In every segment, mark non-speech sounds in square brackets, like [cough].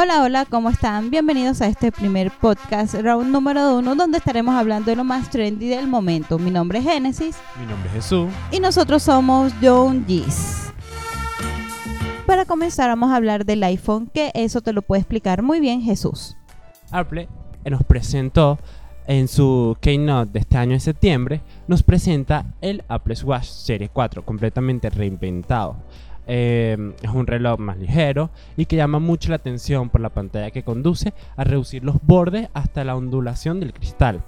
Hola, hola, ¿cómo están? Bienvenidos a este primer podcast, round número uno, donde estaremos hablando de lo más trendy del momento. Mi nombre es Génesis Mi nombre es Jesús. y nosotros somos John G's. Para comenzar vamos a hablar del iPhone, que eso te lo puede explicar muy bien Jesús. Apple nos presentó en su keynote de este año de septiembre, nos presenta el Apple Watch Serie 4, completamente reinventado. Eh, es un reloj más ligero y que llama mucho la atención por la pantalla que conduce a reducir los bordes hasta la ondulación del cristal.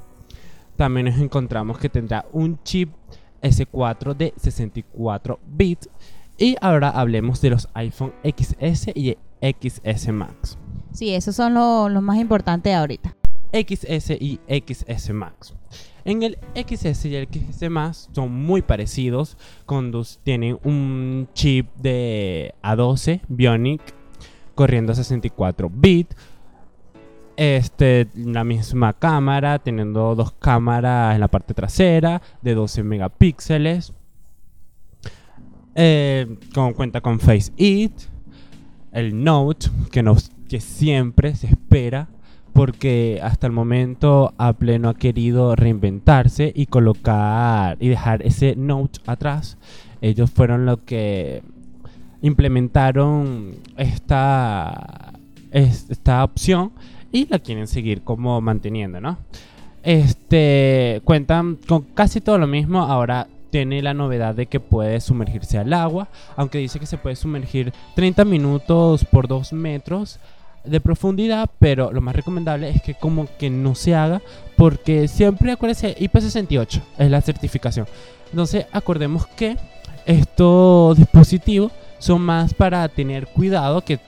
También nos encontramos que tendrá un chip S4 de 64 bits. Y ahora hablemos de los iPhone XS y XS Max. Sí, esos son los lo más importantes ahorita. XS y XS Max. En el XS y el XS Max son muy parecidos. Condus tienen un chip de A12 Bionic corriendo a 64 bits. Este, la misma cámara, teniendo dos cámaras en la parte trasera de 12 megapíxeles. Eh, con, cuenta con Face It. El Note, que, nos, que siempre se espera porque hasta el momento Apple no ha querido reinventarse y colocar y dejar ese Note atrás. Ellos fueron los que implementaron esta, es- esta opción y la quieren seguir como manteniendo, ¿no? Este cuentan con casi todo lo mismo. Ahora tiene la novedad de que puede sumergirse al agua, aunque dice que se puede sumergir 30 minutos por 2 metros de profundidad, pero lo más recomendable es que como que no se haga, porque siempre acuérdense, IP68 es la certificación. Entonces acordemos que estos dispositivos son más para tener cuidado que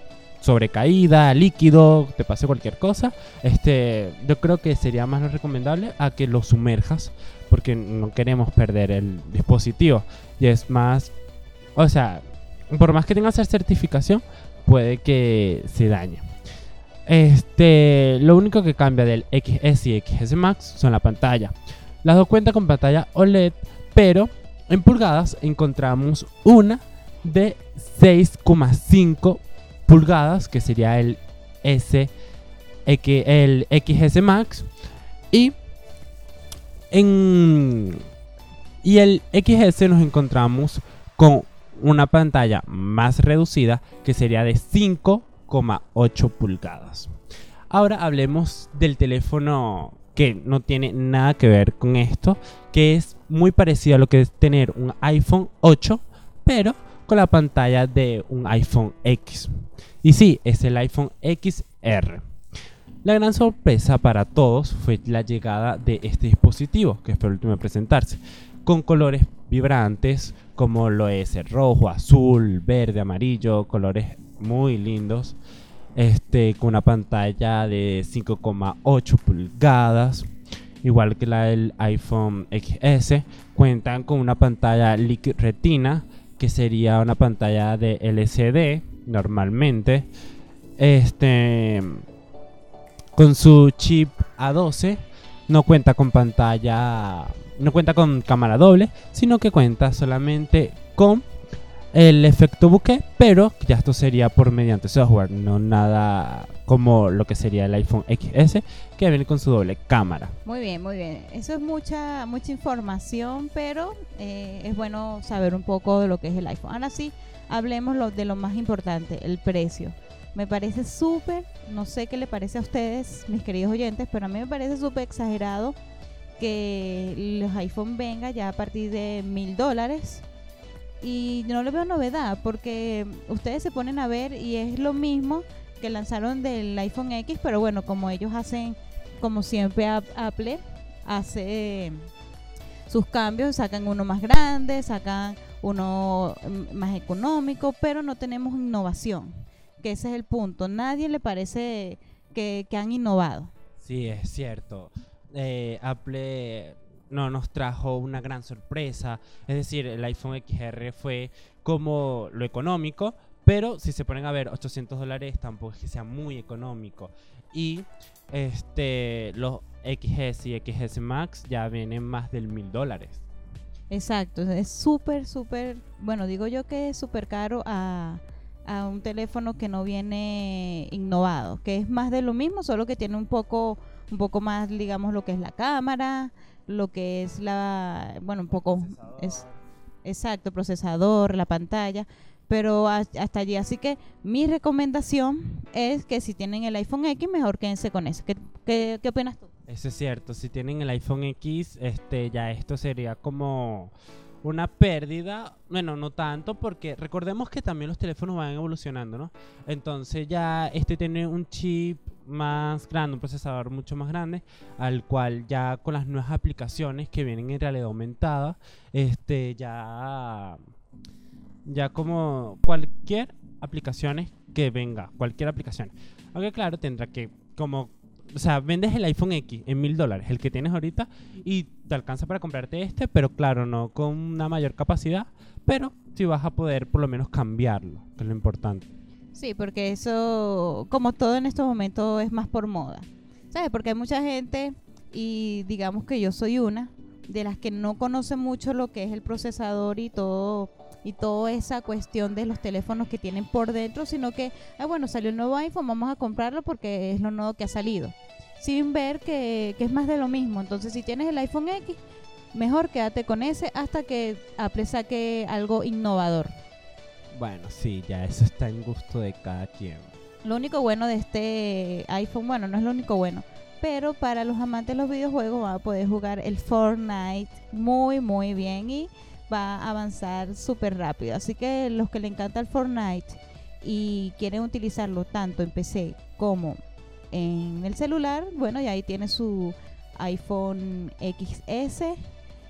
sobre caída, líquido, te pase cualquier cosa. Este, yo creo que sería más recomendable a que lo sumerjas, porque no queremos perder el dispositivo. Y es más, o sea, por más que tenga esa certificación, puede que se dañe. Este, lo único que cambia del XS y XS Max son la pantalla. Las dos cuentan con pantalla OLED, pero en pulgadas encontramos una de 6,5 pulgadas, que sería el S, el XS Max, y en y el XS nos encontramos con una pantalla más reducida que sería de 5,8 pulgadas. Ahora hablemos del teléfono que no tiene nada que ver con esto, que es muy parecido a lo que es tener un iPhone 8, pero con la pantalla de un iPhone X. Y sí, es el iPhone XR. La gran sorpresa para todos fue la llegada de este dispositivo, que fue el último en presentarse, con colores vibrantes como lo es el rojo, azul, verde, amarillo, colores muy lindos. Este, con una pantalla de 5,8 pulgadas, igual que la del iPhone XS. Cuentan con una pantalla Liquid Retina, que sería una pantalla de LCD normalmente. Este, con su chip A12, no cuenta con pantalla, no cuenta con cámara doble, sino que cuenta solamente con el efecto bokeh, pero ya esto sería por mediante software, no nada como lo que sería el iPhone XS, que viene con su doble cámara. Muy bien, muy bien. Eso es mucha, mucha información, pero eh, es bueno saber un poco de lo que es el iPhone. Ahora sí, hablemos de lo más importante, el precio. Me parece súper, no sé qué le parece a ustedes, mis queridos oyentes, pero a mí me parece súper exagerado que los iPhone venga ya a partir de mil dólares. Y no le veo novedad, porque ustedes se ponen a ver y es lo mismo que lanzaron del iPhone X, pero bueno, como ellos hacen como siempre Ap- Apple hace sus cambios, sacan uno más grande, sacan uno mm, más económico, pero no tenemos innovación, que ese es el punto. Nadie le parece que, que han innovado. Sí, es cierto. Eh, Apple no nos trajo una gran sorpresa. Es decir, el iPhone XR fue como lo económico, pero si se ponen a ver 800 dólares tampoco es que sea muy económico. Y este los XS y XS Max ya vienen más del mil dólares. Exacto, es súper, súper, bueno, digo yo que es súper caro a, a un teléfono que no viene innovado, que es más de lo mismo, solo que tiene un poco, un poco más, digamos, lo que es la cámara, lo que es la, bueno, un poco, es exacto, procesador, la pantalla, pero hasta allí. Así que mi recomendación es que si tienen el iPhone X, mejor quédense con ese. ¿Qué, qué, qué opinas tú? Eso es cierto, si tienen el iPhone X, este, ya esto sería como una pérdida, bueno, no tanto, porque recordemos que también los teléfonos van evolucionando, ¿no? Entonces ya este tiene un chip más grande, un procesador mucho más grande, al cual ya con las nuevas aplicaciones que vienen en realidad aumentada, este ya ya como cualquier aplicaciones que venga, cualquier aplicación. Aunque claro, tendrá que como o sea, vendes el iPhone X en mil dólares, el que tienes ahorita, y te alcanza para comprarte este, pero claro, no con una mayor capacidad, pero sí vas a poder por lo menos cambiarlo, que es lo importante. Sí, porque eso, como todo en estos momentos, es más por moda. ¿Sabes? Porque hay mucha gente, y digamos que yo soy una, de las que no conoce mucho lo que es el procesador y todo y toda esa cuestión de los teléfonos que tienen por dentro, sino que, ah, bueno, salió el nuevo iPhone, vamos a comprarlo porque es lo nuevo que ha salido, sin ver que, que es más de lo mismo. Entonces, si tienes el iPhone X, mejor quédate con ese hasta que Apple saque algo innovador. Bueno, sí, ya eso está en gusto de cada quien. Lo único bueno de este iPhone, bueno, no es lo único bueno, pero para los amantes de los videojuegos va a poder jugar el Fortnite muy, muy bien y va a avanzar súper rápido. Así que los que le encanta el Fortnite y quieren utilizarlo tanto en PC como en el celular, bueno, y ahí tiene su iPhone XS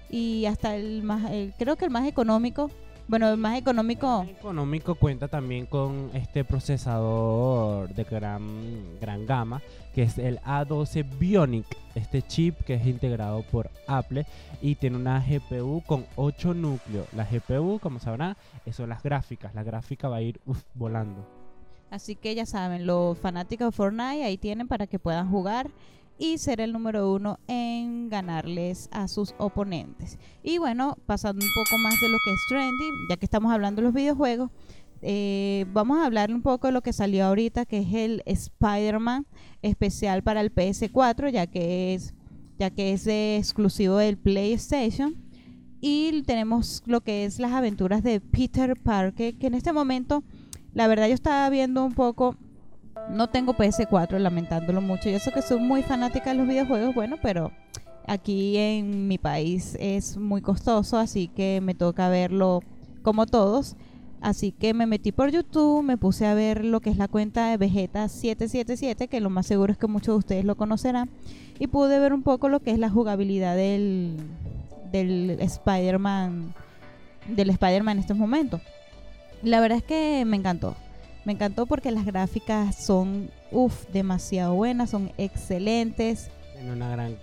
y hasta el más, creo que el más económico bueno, más económico. El económico cuenta también con este procesador de gran, gran gama, que es el A12 Bionic, este chip que es integrado por Apple y tiene una GPU con 8 núcleos. La GPU, como sabrán, son las gráficas. La gráfica va a ir volando. Así que ya saben, los fanáticos de Fortnite ahí tienen para que puedan jugar y ser el número uno en ganarles a sus oponentes. Y bueno, pasando un poco más de lo que es trending, ya que estamos hablando de los videojuegos, eh, vamos a hablar un poco de lo que salió ahorita, que es el Spider-Man especial para el PS4, ya que es ya que es exclusivo del PlayStation. Y tenemos lo que es las aventuras de Peter Parker, que en este momento, la verdad yo estaba viendo un poco no tengo PS4, lamentándolo mucho. Y eso que soy muy fanática de los videojuegos, bueno, pero aquí en mi país es muy costoso, así que me toca verlo como todos. Así que me metí por YouTube, me puse a ver lo que es la cuenta de Vegeta777, que lo más seguro es que muchos de ustedes lo conocerán. Y pude ver un poco lo que es la jugabilidad del, del Spider-Man del Spider-Man en estos momentos. La verdad es que me encantó. Me encantó porque las gráficas son, uff, demasiado buenas, son excelentes. Tiene una gran,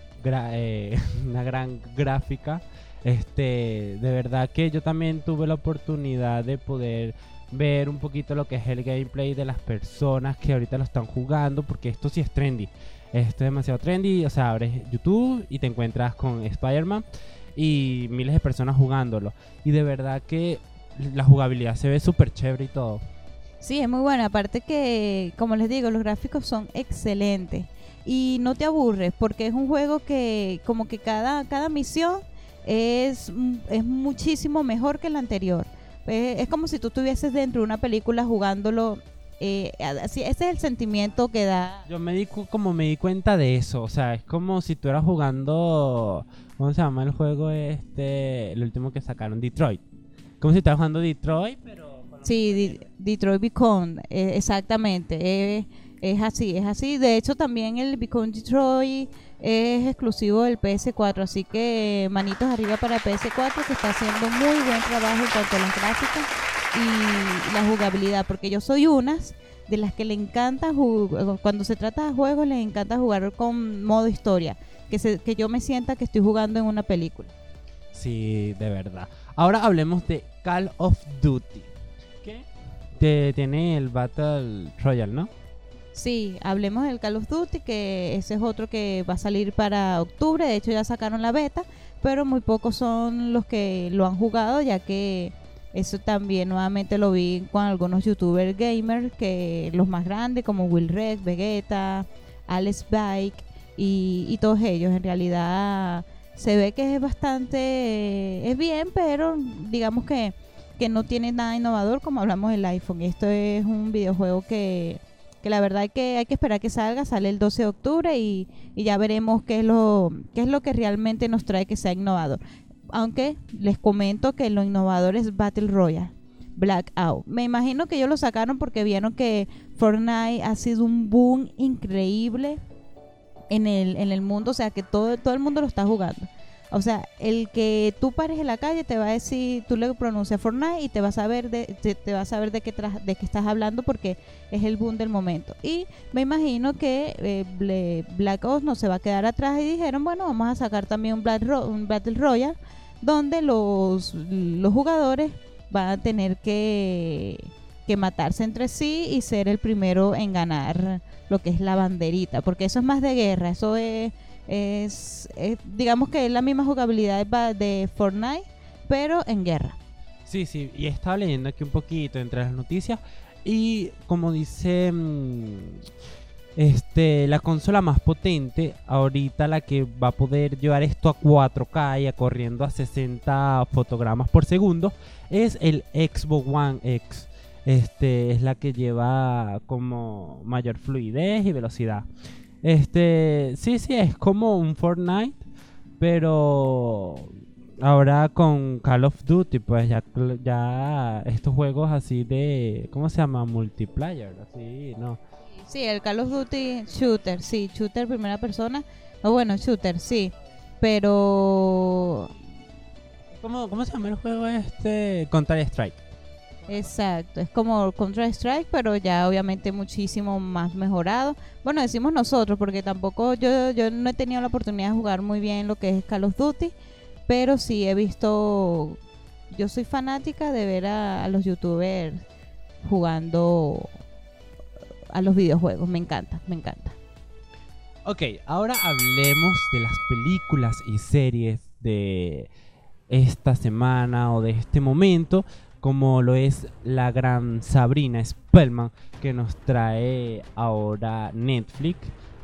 eh, [laughs] una gran gráfica. Este, de verdad que yo también tuve la oportunidad de poder ver un poquito lo que es el gameplay de las personas que ahorita lo están jugando, porque esto sí es trendy. Esto es demasiado trendy, o sea, abres YouTube y te encuentras con Spider-Man y miles de personas jugándolo. Y de verdad que la jugabilidad se ve súper chévere y todo. Sí, es muy buena. Aparte que, como les digo, los gráficos son excelentes. Y no te aburres porque es un juego que como que cada, cada misión es, es muchísimo mejor que la anterior. Es, como si tú estuvieses dentro de una película jugándolo. Eh, así, ese es el sentimiento que da. Yo me di como me di cuenta de eso. O sea, es como si tú eras jugando. ¿Cómo se llama el juego este? El último que sacaron, Detroit. Como si estuvieras jugando Detroit, pero Sí, Detroit Beacon, eh, exactamente. Eh, es así, es así. De hecho, también el Beacon Detroit es exclusivo del PS4, así que manitos arriba para PS4 que está haciendo muy buen trabajo en cuanto a las gráficas y la jugabilidad, porque yo soy unas de las que le encanta cuando se trata de juegos le encanta jugar con modo historia, que se, que yo me sienta que estoy jugando en una película. Sí, de verdad. Ahora hablemos de Call of Duty tiene el Battle Royale, ¿no? Sí, hablemos del Call of Duty, que ese es otro que va a salir para octubre. De hecho, ya sacaron la beta, pero muy pocos son los que lo han jugado, ya que Eso también nuevamente lo vi con algunos youtubers gamers, que los más grandes como Will Red, Vegeta, Alex Bike y, y todos ellos. En realidad se ve que es bastante, es bien, pero digamos que, que no tiene nada innovador como hablamos del iPhone. Esto es un videojuego que, que la verdad que, hay que esperar que salga, sale el 12 de octubre y, y ya veremos qué es, lo, qué es lo que realmente nos trae que sea innovador aunque les comento que lo innovador es Battle Royale. Blackout. Me imagino que ellos lo sacaron porque vieron que Fortnite ha sido un boom increíble en el, en el mundo, o sea que todo, todo el mundo lo está jugando. O sea, el que tú pares en la calle te va a decir, tú le pronuncias Fortnite y te vas a ver de, te, vas a ver de qué, de qué estás hablando porque es el boom del momento. Y me imagino que eh, Black Ops no se va a quedar atrás y dijeron, bueno, vamos a sacar también un, un Battle Royale donde los, los jugadores van a tener que, que matarse entre sí y ser el primero en ganar lo que es la banderita, porque eso es más de guerra, eso es, es, digamos que es la misma jugabilidad de Fortnite, pero en guerra. Sí, sí, y estaba leyendo aquí un poquito entre las noticias y como dice... Mm, este, la consola más potente, ahorita la que va a poder llevar esto a 4K y a corriendo a 60 fotogramas por segundo, es el Xbox One X. Este es la que lleva como mayor fluidez y velocidad. Este, sí, sí, es como un Fortnite, pero ahora con Call of Duty, pues ya, ya estos juegos así de, ¿cómo se llama? Multiplayer, así, no Sí, el Call of Duty Shooter, sí, shooter primera persona. O bueno, shooter, sí. Pero. ¿Cómo, ¿Cómo se llama el juego este? Counter Strike. Exacto, es como Counter Strike, pero ya obviamente muchísimo más mejorado. Bueno, decimos nosotros, porque tampoco yo, yo no he tenido la oportunidad de jugar muy bien lo que es Call of Duty, pero sí he visto. Yo soy fanática de ver a los youtubers jugando a los videojuegos. Me encanta, me encanta. Ok, ahora hablemos de las películas y series de esta semana o de este momento, como lo es la gran Sabrina Spellman que nos trae ahora Netflix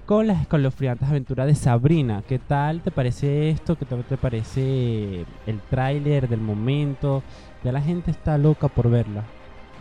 con las escalofriantes aventuras de Sabrina. ¿Qué tal te parece esto? ¿Qué tal te parece el tráiler del momento? Ya la gente está loca por verla.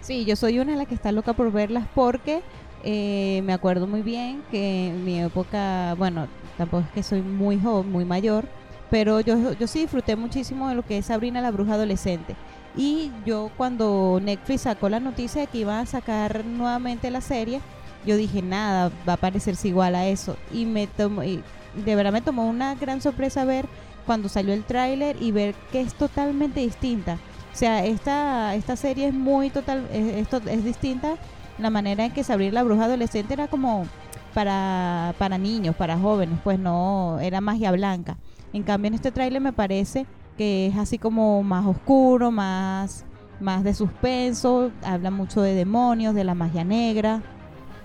Sí, yo soy una de las que está loca por verlas porque eh, me acuerdo muy bien que en mi época, bueno, tampoco es que soy muy joven, muy mayor, pero yo, yo sí disfruté muchísimo de lo que es Sabrina la Bruja Adolescente. Y yo cuando Netflix sacó la noticia de que iba a sacar nuevamente la serie, yo dije, nada, va a parecerse igual a eso. Y me tomó, y de verdad me tomó una gran sorpresa ver cuando salió el tráiler y ver que es totalmente distinta. O sea, esta, esta serie es muy total, esto es distinta la manera en que Sabrina la bruja adolescente era como para, para niños, para jóvenes, pues no era magia blanca. En cambio en este tráiler me parece que es así como más oscuro, más, más de suspenso, habla mucho de demonios, de la magia negra.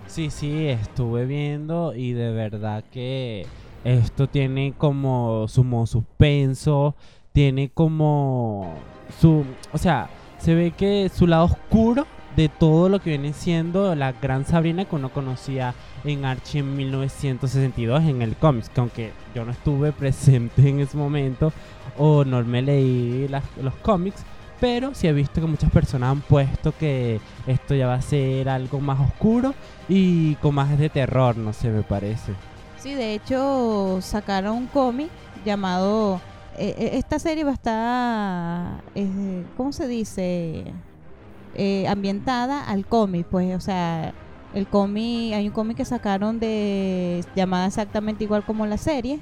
Sí, sí, estuve viendo y de verdad que esto tiene como sumo suspenso, tiene como su, o sea, se ve que su lado oscuro de todo lo que viene siendo la gran Sabrina que uno conocía en Archie en 1962 en el cómics, que aunque yo no estuve [laughs] presente en ese momento o no me leí los cómics, pero sí he visto que muchas personas han puesto que esto ya va a ser algo más oscuro y con más de terror, no sé, me parece. Sí, de hecho sacaron un cómic llamado... Eh, eh, esta serie va a estar... Eh, ¿Cómo se dice? Eh, ambientada al cómic, pues, o sea, el cómic, hay un cómic que sacaron de llamada exactamente igual como la serie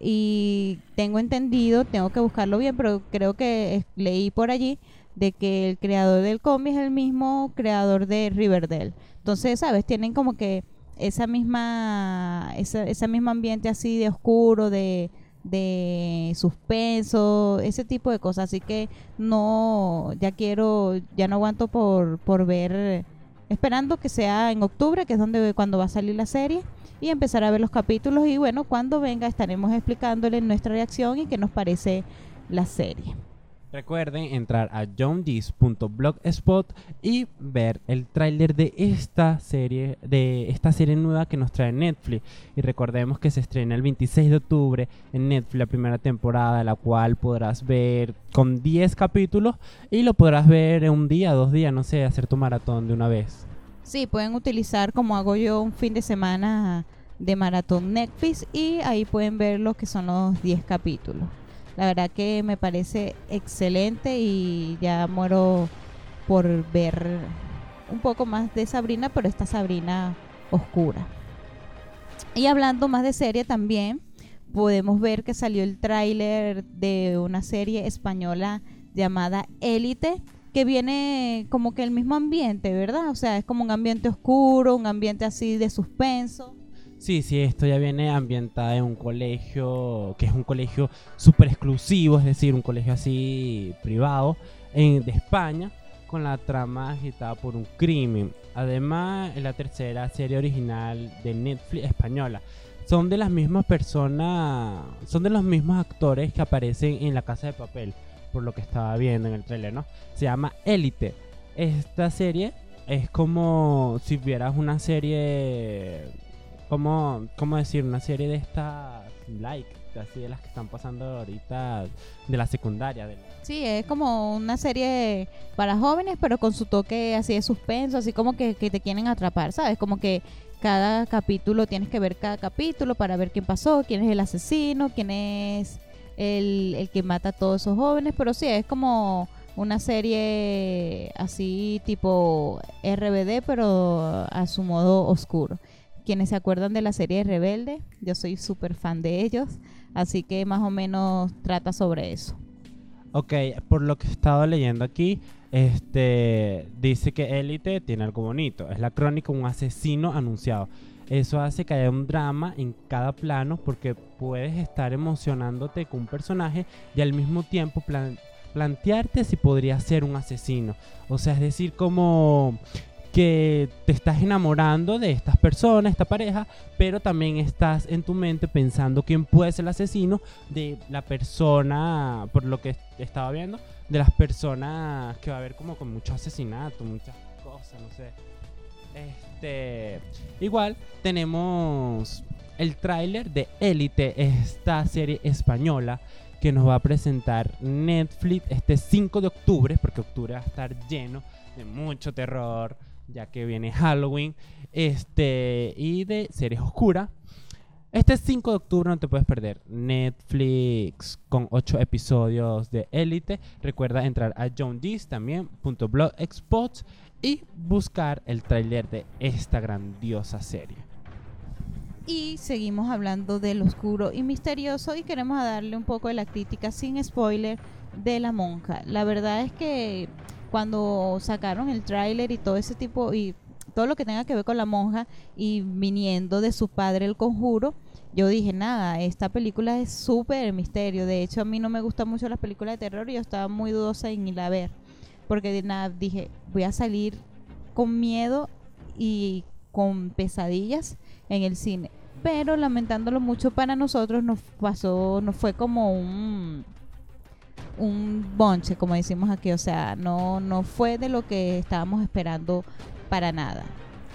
y tengo entendido, tengo que buscarlo bien, pero creo que leí por allí de que el creador del cómic es el mismo creador de Riverdale. Entonces, sabes, tienen como que esa misma esa, ese mismo ambiente así de oscuro, de de suspenso, ese tipo de cosas. Así que no, ya quiero, ya no aguanto por, por ver, esperando que sea en octubre, que es donde cuando va a salir la serie, y empezar a ver los capítulos. Y bueno, cuando venga estaremos explicándole nuestra reacción y qué nos parece la serie. Recuerden entrar a johndis.blogspot y ver el tráiler de esta serie, de esta serie nueva que nos trae Netflix. Y recordemos que se estrena el 26 de octubre en Netflix la primera temporada, la cual podrás ver con 10 capítulos y lo podrás ver en un día, dos días, no sé, hacer tu maratón de una vez. Sí, pueden utilizar como hago yo un fin de semana de maratón Netflix y ahí pueden ver lo que son los 10 capítulos. La verdad que me parece excelente y ya muero por ver un poco más de Sabrina, pero esta Sabrina oscura. Y hablando más de serie también, podemos ver que salió el tráiler de una serie española llamada Élite, que viene como que el mismo ambiente, ¿verdad? O sea, es como un ambiente oscuro, un ambiente así de suspenso. Sí, sí, esto ya viene ambientada en un colegio que es un colegio súper exclusivo, es decir, un colegio así privado en, de España, con la trama agitada por un crimen. Además, es la tercera serie original de Netflix española. Son de las mismas personas, son de los mismos actores que aparecen en La Casa de Papel, por lo que estaba viendo en el trailer, ¿no? Se llama Élite. Esta serie es como si vieras una serie como, ¿cómo decir? Una serie de estas like, así de las que están pasando ahorita de la secundaria. De Sí, es como una serie para jóvenes, pero con su toque así de suspenso, así como que, que te quieren atrapar, ¿sabes? Como que cada capítulo tienes que ver cada capítulo para ver quién pasó, quién es el asesino, quién es el, el que mata a todos esos jóvenes, pero sí, es como una serie así tipo RBD, pero a su modo oscuro quienes se acuerdan de la serie Rebelde, yo soy súper fan de ellos, así que más o menos trata sobre eso. Ok, por lo que he estado leyendo aquí, este dice que Élite tiene algo bonito, es la crónica de un asesino anunciado. Eso hace que haya un drama en cada plano porque puedes estar emocionándote con un personaje y al mismo tiempo plantearte si podría ser un asesino. O sea, es decir, como que te estás enamorando de estas personas, esta pareja, pero también estás en tu mente pensando quién puede ser el asesino de la persona, por lo que estaba viendo, de las personas que va a haber como con mucho asesinato, muchas cosas, no sé. Este, igual tenemos el tráiler de Élite, esta serie española que nos va a presentar Netflix este 5 de octubre, porque octubre va a estar lleno de mucho terror, ya que viene [laughs] Halloween, este, y de series oscuras. Este 5 de octubre no te puedes perder Netflix con 8 episodios de Élite. Recuerda entrar a John también, y buscar el tráiler de esta grandiosa serie. Y seguimos hablando del oscuro y misterioso y queremos darle un poco de la crítica sin spoiler de la monja. La verdad es que cuando sacaron el tráiler y todo ese tipo y todo lo que tenga que ver con la monja y viniendo de su padre el conjuro, yo dije, nada, esta película es súper misterio. De hecho, a mí no me gustan mucho las películas de terror y yo estaba muy dudosa en ir a ver. Porque nada, dije, voy a salir con miedo y con pesadillas en el cine. Pero lamentándolo mucho para nosotros, nos pasó, nos fue como un un bonche, como decimos aquí, o sea, no, no fue de lo que estábamos esperando para nada.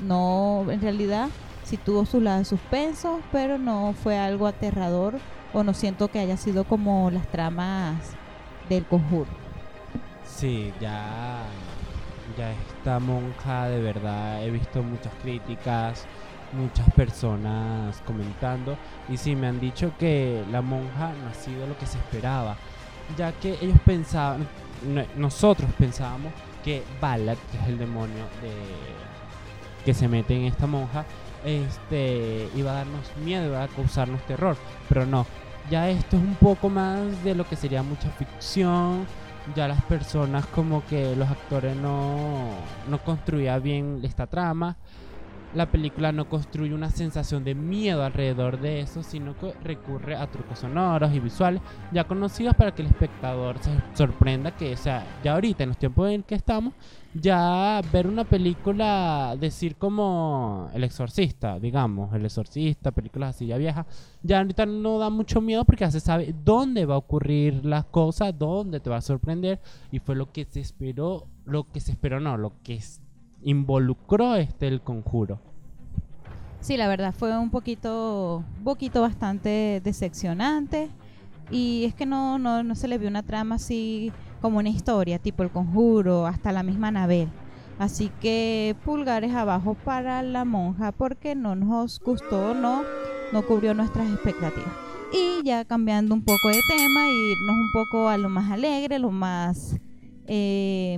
No, en realidad, sí tuvo su lado de suspenso, pero no fue algo aterrador o no siento que haya sido como las tramas del conjuro. Sí, ya, ya esta monja de verdad he visto muchas críticas, muchas personas comentando y sí me han dicho que la monja no ha sido lo que se esperaba ya que ellos pensaban, nosotros pensábamos que Balak, que es el demonio de, que se mete en esta monja, este, iba a darnos miedo, iba a causarnos terror, pero no. Ya esto es un poco más de lo que sería mucha ficción. Ya las personas como que los actores no, no construían bien esta trama. La película no construye una sensación de miedo alrededor de eso, sino que recurre a trucos sonoros y visuales ya conocidos para que el espectador se sorprenda que, sea, ya ahorita en los tiempos en que estamos, ya ver una película, decir como El Exorcista, digamos, El Exorcista, películas así ya viejas, ya ahorita no da mucho miedo porque ya se sabe dónde va a ocurrir las cosas, dónde te va a sorprender y fue lo que se esperó, lo que se esperó no, lo que involucró este el conjuro. Sí, la verdad fue un poquito, un poquito bastante decepcionante y es que no, no, no se le vio una trama así como una historia, tipo el conjuro, hasta la misma Anabel. Así que pulgares abajo para la monja porque no nos gustó, no, no cubrió nuestras expectativas. Y ya cambiando un poco de tema, irnos un poco a lo más alegre, lo más eh,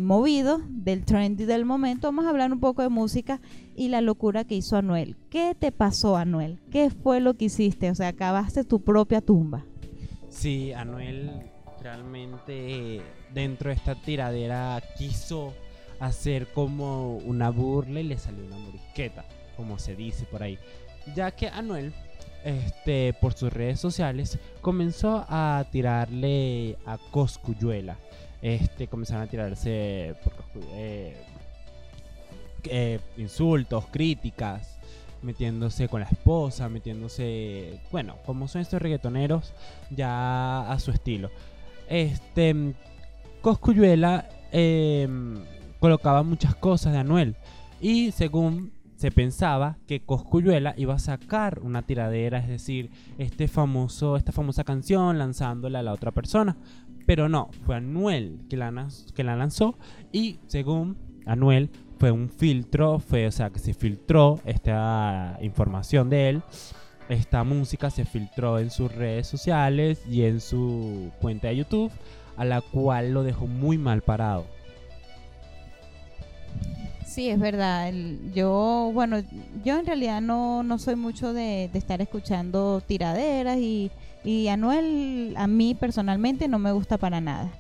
del trendy del momento, vamos a hablar un poco de música y la locura que hizo Anuel. ¿Qué te pasó, Anuel? ¿Qué fue lo que hiciste? O sea, acabaste tu propia tumba. Sí, Anuel realmente dentro de esta tiradera quiso hacer como una burla y le salió una morisqueta, como se dice por ahí. Ya que Anuel, este, por sus redes sociales, comenzó a tirarle a Coscuyuela. Este, comenzaron a tirarse eh, eh, insultos, críticas, metiéndose con la esposa, metiéndose, bueno, como son estos reggaetoneros, ya a su estilo. Este, Coscuyuela em, colocaba muchas cosas de Anuel y según se pensaba que Coscuyuela iba a sacar una tiradera, es decir, este famoso, esta famosa canción lanzándola a la otra persona. Pero no, fue Anuel que la, que la lanzó y según Anuel fue un filtro, fue, o sea, que se filtró esta información de él. Esta música se filtró en sus redes sociales y en su cuenta de YouTube a la cual lo dejó muy mal parado. Sí, es verdad. yo, bueno, yo en realidad no, no soy mucho de, estar escuchando tiraderas y, y Anuel a mí personalmente no me gusta para nada.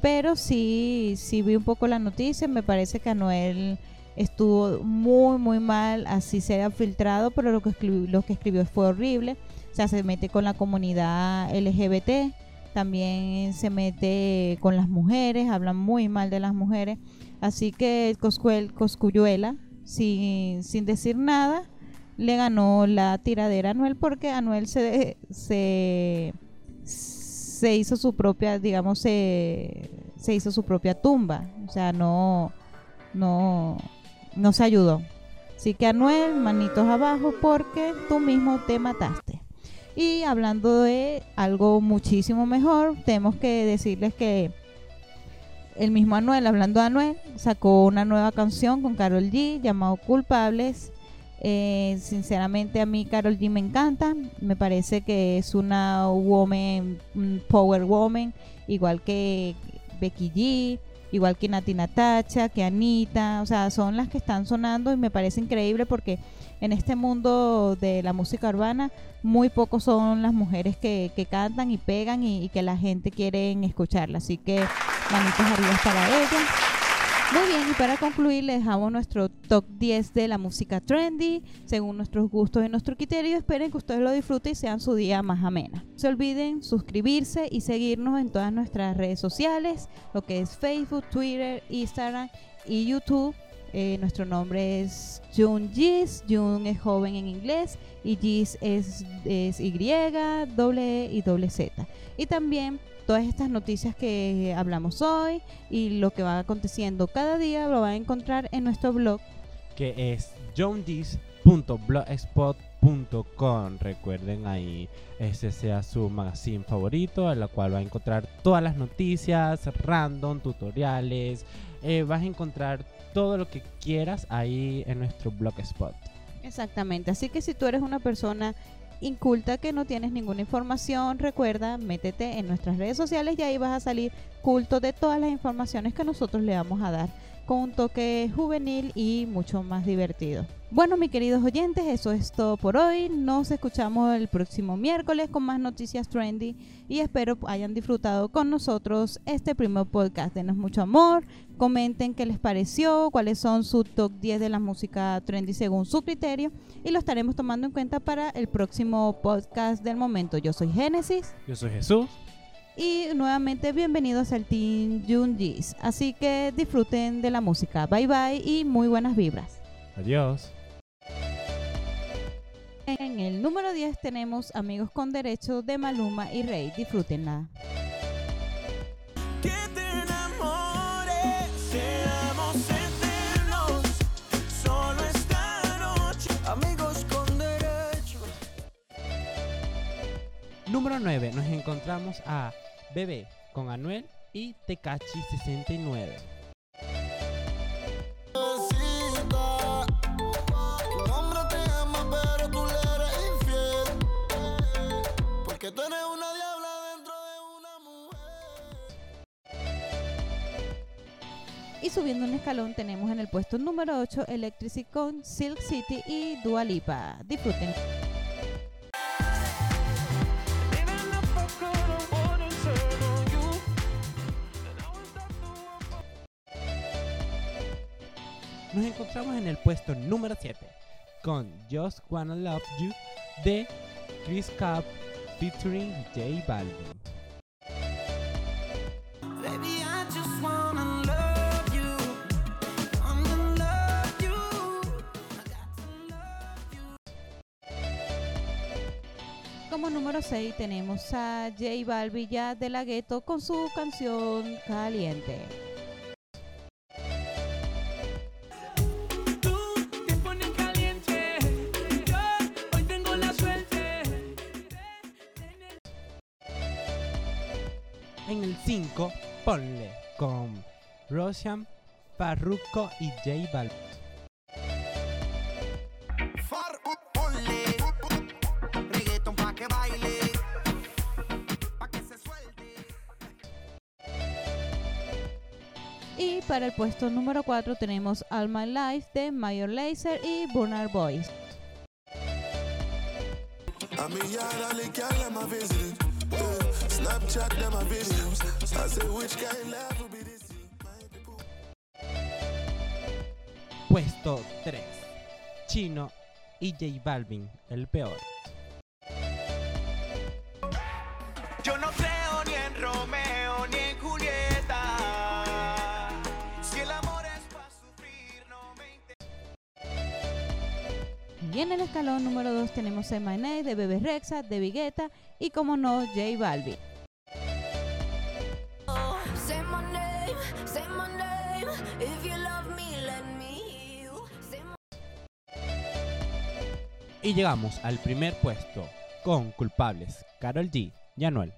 Pero sí, sí vi un poco la noticia, me parece que Anuel estuvo muy, muy mal, así se ha filtrado, pero lo que, escribió, lo que escribió fue horrible. O sea, se mete con la comunidad LGBT también se mete con las mujeres, habla muy mal de las mujeres. Así que Coscuel, Coscuyuela, sin, sin decir nada, le ganó la tiradera a Anuel porque Anuel se, se, se hizo su propia, digamos, se, se hizo su propia tumba. O sea, no, no, no se ayudó. Así que Anuel, manitos abajo porque tú mismo te mataste. Y hablando de algo muchísimo mejor, tenemos que decirles que el mismo Anuel, hablando de Anuel, sacó una nueva canción con Carol G llamado Culpables. Eh, sinceramente a mí Carol G me encanta, me parece que es una woman, power woman, igual que Becky G, igual que Nati Natacha, que Anita, o sea, son las que están sonando y me parece increíble porque en este mundo de la música urbana, muy pocos son las mujeres que, cantan y pegan y, que la gente quiere escucharla. Así que manitos arriba para ellas. Muy bien, y para concluir les dejamos nuestro top 10 de la música trendy, según nuestros gustos y nuestro criterio. Esperen que ustedes lo disfruten y sean su día más amena. No se olviden suscribirse y seguirnos en todas nuestras redes sociales, lo que es Facebook, Twitter, Instagram y YouTube eh, nuestro nombre es Jun Gis. Jun es joven en inglés y Gis es, es Y, doble E y doble Z. Y también todas estas noticias que hablamos hoy y lo que va aconteciendo cada día lo van a encontrar en nuestro blog que es johngis.blogspot.com. Recuerden ahí, ese sea su magazine favorito, en la cual va a encontrar todas las noticias, random, tutoriales. Eh, vas a encontrar todo lo que quieras ahí en nuestro blogspot. Exactamente, así que si tú eres una persona inculta que no tienes ninguna información, recuerda, métete en nuestras redes sociales y ahí vas a salir culto de todas las informaciones que nosotros le vamos a dar. Con un toque juvenil y mucho más divertido. Bueno, mis queridos oyentes, eso es todo por hoy. Nos escuchamos el próximo miércoles con más noticias trendy y espero hayan disfrutado con nosotros este primer podcast. Denos mucho amor, comenten qué les pareció, cuáles son su top 10 de la música trendy según su criterio y lo estaremos tomando en cuenta para el próximo podcast del momento. Yo soy Génesis. Yo soy Jesús. Y nuevamente bienvenidos al Team Junjis. Así que disfruten de la música. Bye bye y muy buenas vibras. Adiós. En el número 10 tenemos Amigos con Derecho de Maluma y Rey. Disfrútenla. Número 9. Nos encontramos a Bebé con Anuel y Tecachi 69. Mamacita, Tu hombre te ama, pero tú le eres infiel. Porque tú eres una diabla dentro de una mujer. Y subiendo un escalón tenemos en el puesto número 8 Electricity con Silk City y Dua Lipa. Disfruten. Nos encontramos en el puesto número 7 con Just Wanna Love You de Chris Cap featuring J Balvin. Como número 6 tenemos a J Balvin ya de la Gueto con su canción Caliente. Ponle con Roshan, Farruko y J Balvin. Y para el puesto número 4 tenemos All My Life de Mayor Lazer y Burner Boys. I mean, yeah, Snapchat them my videos. I say, which kind life will be this? Puesto 3, Chino y J Balvin, el peor. Yo no creo ni en Romeo ni en Julieta. Si el amor es pa' sufrir, no me interesa. Y en el escalón número 2 tenemos M&A de Bebe Rexa, de Vigueta y como no J Balvin. Y llegamos al primer puesto con culpables Carol G y Anuel.